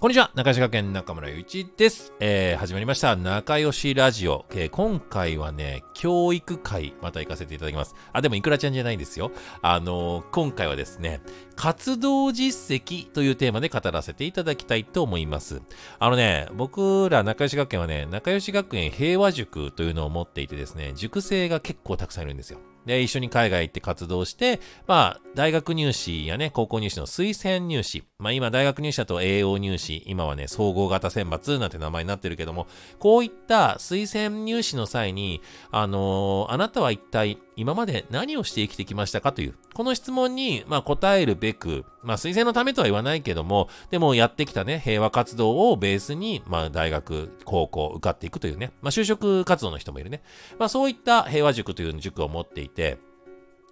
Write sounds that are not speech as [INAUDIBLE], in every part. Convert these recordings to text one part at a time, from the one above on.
こんにちは、中吉学園中村ゆういちです。えー、始まりました、仲良しラジオ。えー、今回はね、教育会、また行かせていただきます。あ、でもいくらちゃんじゃないんですよ。あのー、今回はですね、活動実績というテーマで語らせていただきたいと思います。あのね、僕ら仲良し学園はね、仲良し学園平和塾というのを持っていてですね、塾生が結構たくさんいるんですよ。で、一緒に海外行って活動して、まあ、大学入試やね、高校入試の推薦入試。まあ、今、大学入試だと栄養入試、今はね、総合型選抜なんて名前になってるけども、こういった推薦入試の際に、あのー、あなたは一体今まで何をして生きてきましたかという、この質問に、まあ、答えるべく、まあ、推薦のためとは言わないけども、でもやってきたね、平和活動をベースに、まあ、大学、高校、受かっていくというね、まあ、就職活動の人もいるね。まあ、そういった平和塾という塾を持っていて、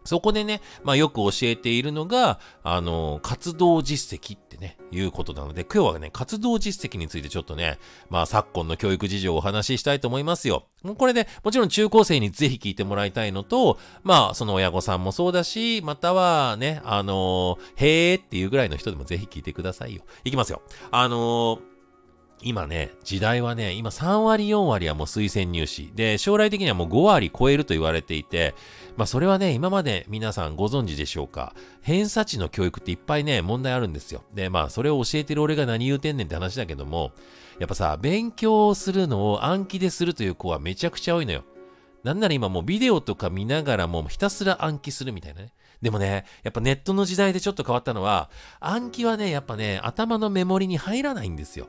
そこでね、まあよく教えているのが、あの、活動実績ってね、いうことなので、今日はね、活動実績についてちょっとね、まあ昨今の教育事情をお話ししたいと思いますよ。もうこれで、もちろん中高生にぜひ聞いてもらいたいのと、まあその親御さんもそうだし、またはね、あのへーっていうぐらいの人でもぜひ聞いてくださいよ。いきますよ。あのー今ね、時代はね、今3割4割はもう推薦入試。で、将来的にはもう5割超えると言われていて、まあそれはね、今まで皆さんご存知でしょうか。偏差値の教育っていっぱいね、問題あるんですよ。で、まあそれを教えてる俺が何言うてんねんって話だけども、やっぱさ、勉強をするのを暗記でするという子はめちゃくちゃ多いのよ。なんなら今もうビデオとか見ながらもひたすら暗記するみたいなね。でもね、やっぱネットの時代でちょっと変わったのは、暗記はね、やっぱね、頭のメモリに入らないんですよ。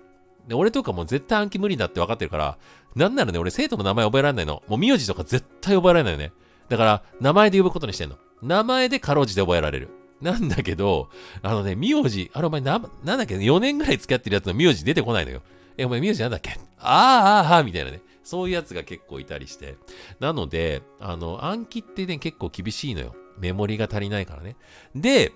で、俺とかも絶対暗記無理だって分かってるから、なんならね、俺生徒の名前覚えられないの。もう名字とか絶対覚えられないよね。だから、名前で呼ぶことにしてんの。名前でかろうじて覚えられる。なんだけど、あのね、名字、あれお前な、なんだっけ、4年ぐらい付き合ってるやつの名字出てこないのよ。え、お前名字なんだっけ？あーあーあーみたいなね。そういうやつが結構いたりして。なので、あの、暗記ってね、結構厳しいのよ。メモリが足りないからね。で、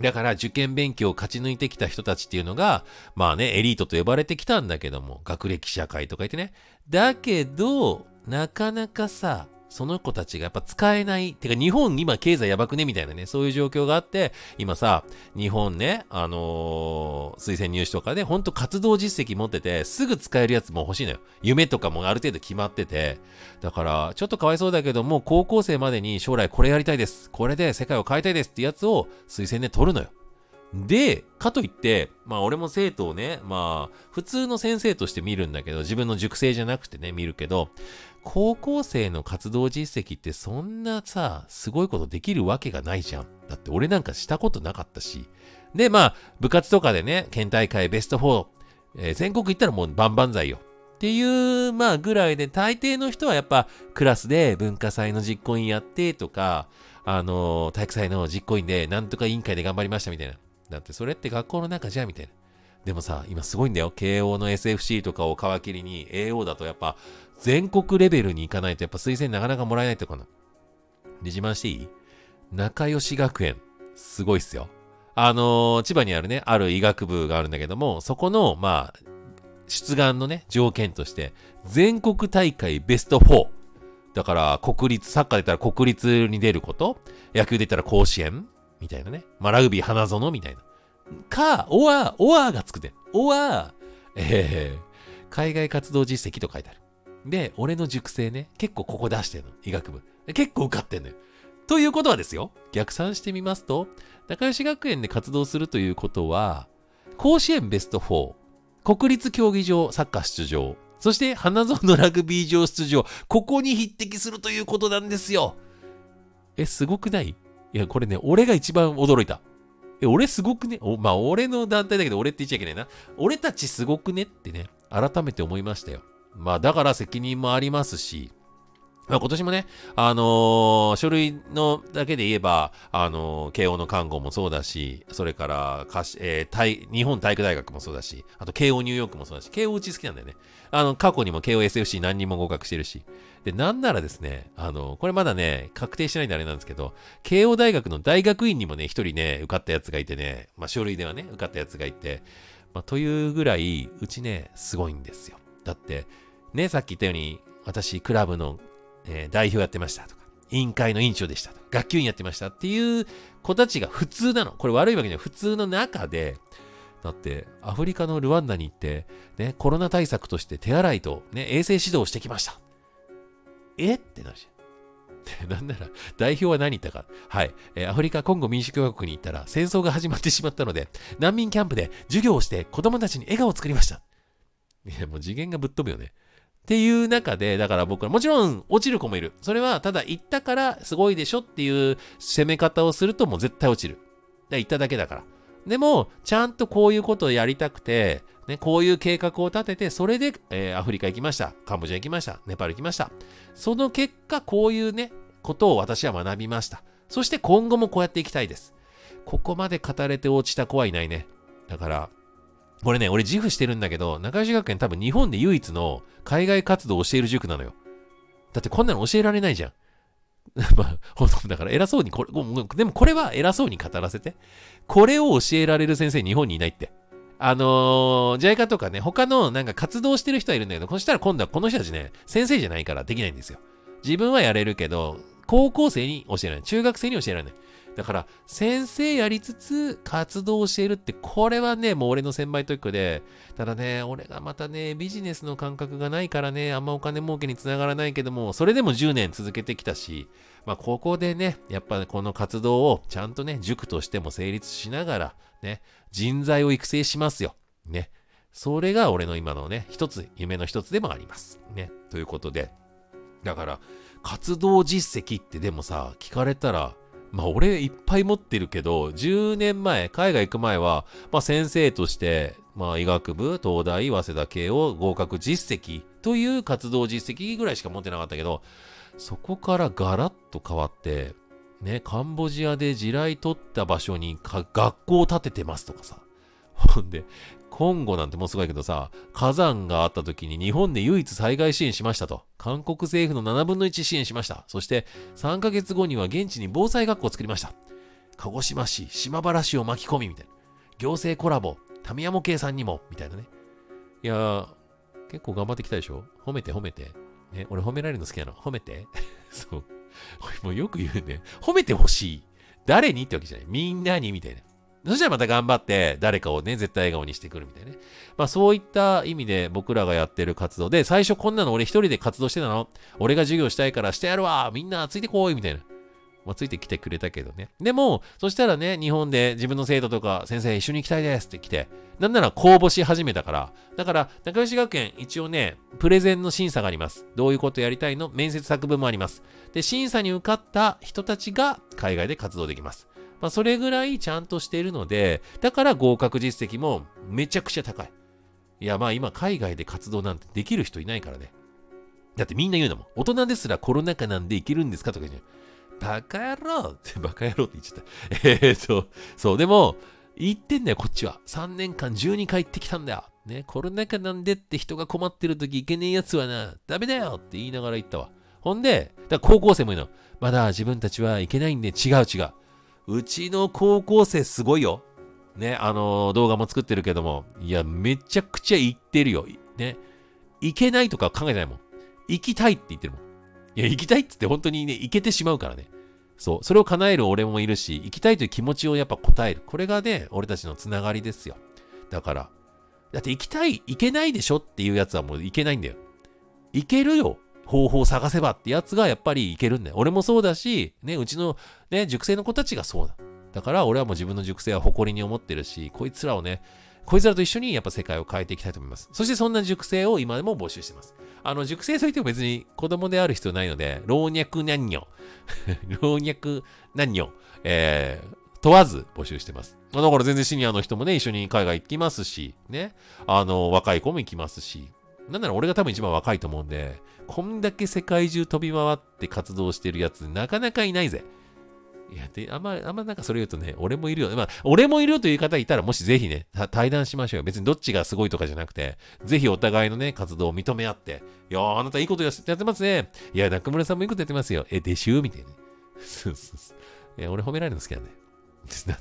だから受験勉強を勝ち抜いてきた人たちっていうのが、まあね、エリートと呼ばれてきたんだけども、学歴社会とか言ってね。だけど、なかなかさ、その子たちがやっぱ使えない。てか日本今経済やばくねみたいなね、そういう状況があって、今さ、日本ね、あのー、推薦入試とかで、ほんと活動実績持ってて、すぐ使えるやつも欲しいのよ。夢とかもある程度決まってて。だから、ちょっとかわいそうだけども、高校生までに将来これやりたいです。これで世界を変えたいですってやつを推薦で取るのよ。で、かといって、まあ俺も生徒をね、まあ普通の先生として見るんだけど、自分の塾生じゃなくてね、見るけど、高校生の活動実績ってそんなさ、すごいことできるわけがないじゃん。だって俺なんかしたことなかったし。で、まあ部活とかでね、県大会ベスト4、えー、全国行ったらもう万々歳よ。っていう、まあぐらいで、大抵の人はやっぱクラスで文化祭の実行委員やってとか、あのー、体育祭の実行委員でなんとか委員会で頑張りましたみたいな。だってそれって学校の中じゃみたいな。でもさ、今すごいんだよ。慶応の SFC とかを皮切りに AO だとやっぱ全国レベルに行かないとやっぱ推薦なかなかもらえないってことな。で、自慢していい？仲良し学園。すごいっすよ。あのー、千葉にあるね、ある医学部があるんだけども、そこの、まあ、出願のね、条件として、全国大会ベスト4。だから、国立、サッカーで言ったら国立に出ること、野球で言ったら甲子園みたいなね。まあ、ラグビー花園みたいな。か、おわ、おわがつくで。おわ、えー、海外活動実績と書いてある。で、俺の塾生ね、結構ここ出してんの。医学部。結構受かってんのよ。ということはですよ。逆算してみますと、仲良し学園で活動するということは、甲子園ベスト4、国立競技場サッカー出場、そして花園のラグビー場出場、ここに匹敵するということなんですよ。え、すごくない？いや、これね、俺が一番驚いた。え、俺すごくね？おまあ、俺の団体だけど俺って言っちゃいけないな。俺たちすごくね？ってね、改めて思いましたよ。まあ、だから責任もありますし、まあ、今年もね、あのー、書類のだけで言えば、あのー、慶応の看護もそうだし、それから、かし、えー、日本体育大学もそうだし、あと慶応ニューヨークもそうだし、慶応うち好きなんだよね。あの、過去にも慶応 SFC 何人も合格してるし。で、なんならですね、あの、これまだね、確定してないんであれなんですけど、慶応大学の大学院にもね、一人ね、受かったやつがいてね、まあ、書類ではね、受かったやつがいて、まあ、というぐらい、うちね、すごいんですよ。だって、ね、さっき言ったように、私、クラブのえー、代表やってましたとか、委員会の委員長でしたとか、学級委員やってましたっていう子たちが普通なの。これ悪いわけじゃない。普通の中で、だって、アフリカのルワンダに行って、ね、コロナ対策として手洗いと、ね、衛生指導をしてきました。え？ってなるじゃん。なんなら、代表は何言ったか。はい。えー、アフリカ、コンゴ民主共和国に行ったら、戦争が始まってしまったので、難民キャンプで授業をして子供たちに笑顔を作りました。いや、もう次元がぶっ飛ぶよね。っていう中で、だから僕は、もちろん落ちる子もいる。それは、ただ行ったからすごいでしょっていう攻め方をするともう絶対落ちる。だ行っただけだから。でも、ちゃんとこういうことをやりたくて、ね、こういう計画を立てて、それで、えー、アフリカ行きました。カンボジア行きました。ネパール行きました。その結果、こういうね、ことを私は学びました。そして今後もこうやっていきたいです。ここまで語れて落ちた子はいないね。だから、これね、俺自負してるんだけど、中吉学園多分日本で唯一の海外活動をしている塾なのよ。だってこんなの教えられないじゃん。[LAUGHS] まあ、本当だから偉そうにこれ、でもこれは偉そうに語らせて。これを教えられる先生日本にいないって。あのー、ジャイカとかね、他のなんか活動してる人はいるんだけど、そしたら今度はこの人たちね、先生じゃないからできないんですよ。自分はやれるけど、高校生に教えられない。中学生に教えられない。だから、先生やりつつ活動しているって、これはね、もう俺の先輩トイックで、ただね、俺がまたね、ビジネスの感覚がないからね、あんまお金儲けにつながらないけども、それでも10年続けてきたし、まあ、ここでね、やっぱこの活動をちゃんとね、塾としても成立しながら、ね、人材を育成しますよ。ね。それが俺の今のね、一つ、夢の一つでもあります。ね。ということで、だから、活動実績ってでもさ、聞かれたら、まあ俺いっぱい持ってるけど、10年前、海外行く前は、まあ先生として、まあ医学部、東大、早稲田系を合格実績という活動実績ぐらいしか持ってなかったけど、そこからガラッと変わって、ね、カンボジアで地雷取った場所に学校を建ててますとかさ。ほんで、コンゴなんてもうすごいけどさ、火山があった時に日本で唯一災害支援しましたと。韓国政府の7分の1支援しました。そして3ヶ月後には現地に防災学校を作りました。鹿児島市、島原市を巻き込みみたいな。行政コラボ、タミヤモ系さんにも、みたいなね。いやー、結構頑張ってきたでしょ？褒めて褒めて。ね、俺褒められるの好きなの？褒めて？[LAUGHS] そう。もうよく言うね。褒めてほしい。誰に？ってわけじゃない。みんなにみたいな。そしたらまた頑張って誰かをね、絶対笑顔にしてくるみたいなね。まあそういった意味で僕らがやってる活動で、最初こんなの俺一人で活動してたの？俺が授業したいからしてやるわみんなついてこいみたいな。まあ、ついてきてくれたけどね。でも、そしたらね、日本で自分の生徒とか先生一緒に行きたいですって来て、なんなら公募し始めたから、だから、中吉学園一応ね、プレゼンの審査があります。どういうことやりたいの？面接作文もあります。で、審査に受かった人たちが海外で活動できます。まあ、それぐらいちゃんとしているので、だから合格実績もめちゃくちゃ高い。いや、まあ今海外で活動なんてできる人いないからね。だってみんな言うのも。大人ですらコロナ禍なんでいけるんですか？とか言うバカ野郎って [LAUGHS] バカ野郎って言っちゃった。えーと、そう、でも、言ってんだよ、こっちは。3年間12回行ってきたんだよ。ね、コロナ禍なんでって人が困ってる時いけねえやつはな、ダメだよって言いながら言ったわ。ほんで、だ高校生も言うの。まだ自分たちはいけないんで違う違う。うちの高校生すごいよ。ね、あのー、動画も作ってるけども、いや、めちゃくちゃ行ってるよ。ね。行けないとか考えてないもん。行きたいって言ってるもん。いや、行きたいって言って本当にね、行けてしまうからね。そう。それを叶える俺もいるし、行きたいという気持ちをやっぱ答える。これがね、俺たちのつながりですよ。だから、だって行きたい、行けないでしょっていうやつはもう行けないんだよ。行けるよ。方法を探せばってやつがやっぱりいけるんだよ。俺もそうだし、ね、うちのね、塾生の子たちがそうだ。だから俺はもう自分の塾生は誇りに思ってるし、こいつらをね、こいつらと一緒にやっぱ世界を変えていきたいと思います。そしてそんな塾生を今でも募集してます。あの、塾生といっても別に子供である必要ないので、老若男女、[LAUGHS] 老若男女、えー、問わず募集してます。だから全然シニアの人もね、一緒に海外行きますし、ね、あの、若い子も行きますし、なんなら俺が多分一番若いと思うんで、こんだけ世界中飛び回って活動してるやつなかなかいないぜ。いや、で、あんま、あんまなんかそれ言うとね、俺もいるよ。まあ、俺もいるよという方いたら、もしぜひね、対談しましょうよ。別にどっちがすごいとかじゃなくて、ぜひお互いのね、活動を認め合って、いやあなたいいことやってますね。いや、中村さんもいいことやってますよ。え、でしゅみたいな。そうそうそう。いや、俺褒められるの好き [LAUGHS] なんで。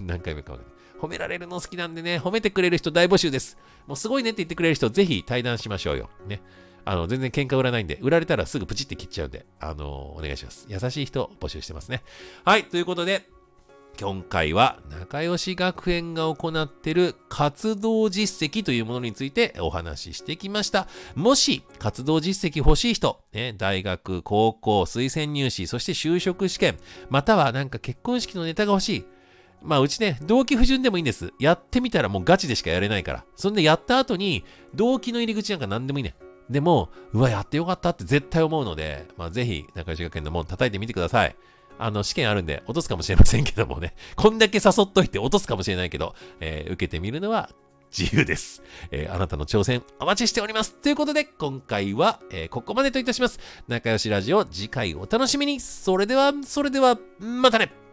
何回目かわかんない。褒められるの好きなんでね、褒めてくれる人大募集です。もうすごいねって言ってくれる人、ぜひ対談しましょうよ。ね。あの、全然喧嘩売らないんで、売られたらすぐプチって切っちゃうんで、あのお願いします。優しい人募集してますね。はい、ということで、今回は仲良し学園が行っている活動実績というものについてお話ししてきました。もし活動実績欲しい人、ね、大学、高校、推薦入試、そして就職試験、またはなんか結婚式のネタが欲しい。まあうちね、動機不純でもいいんです。やってみたらもうガチでしかやれないから。そんでやった後に、動機の入り口なんか何でもいいね。でも、うわ、やってよかったって絶対思うので、まあぜひ、仲良し学園の門叩いてみてください。あの、試験あるんで落とすかもしれませんけどもね。[LAUGHS] こんだけ誘っといて落とすかもしれないけど、えー、受けてみるのは自由です。えー、あなたの挑戦お待ちしております。ということで、今回は、えー、ここまでといたします。仲良しラジオ次回お楽しみに。それでは、それでは、またね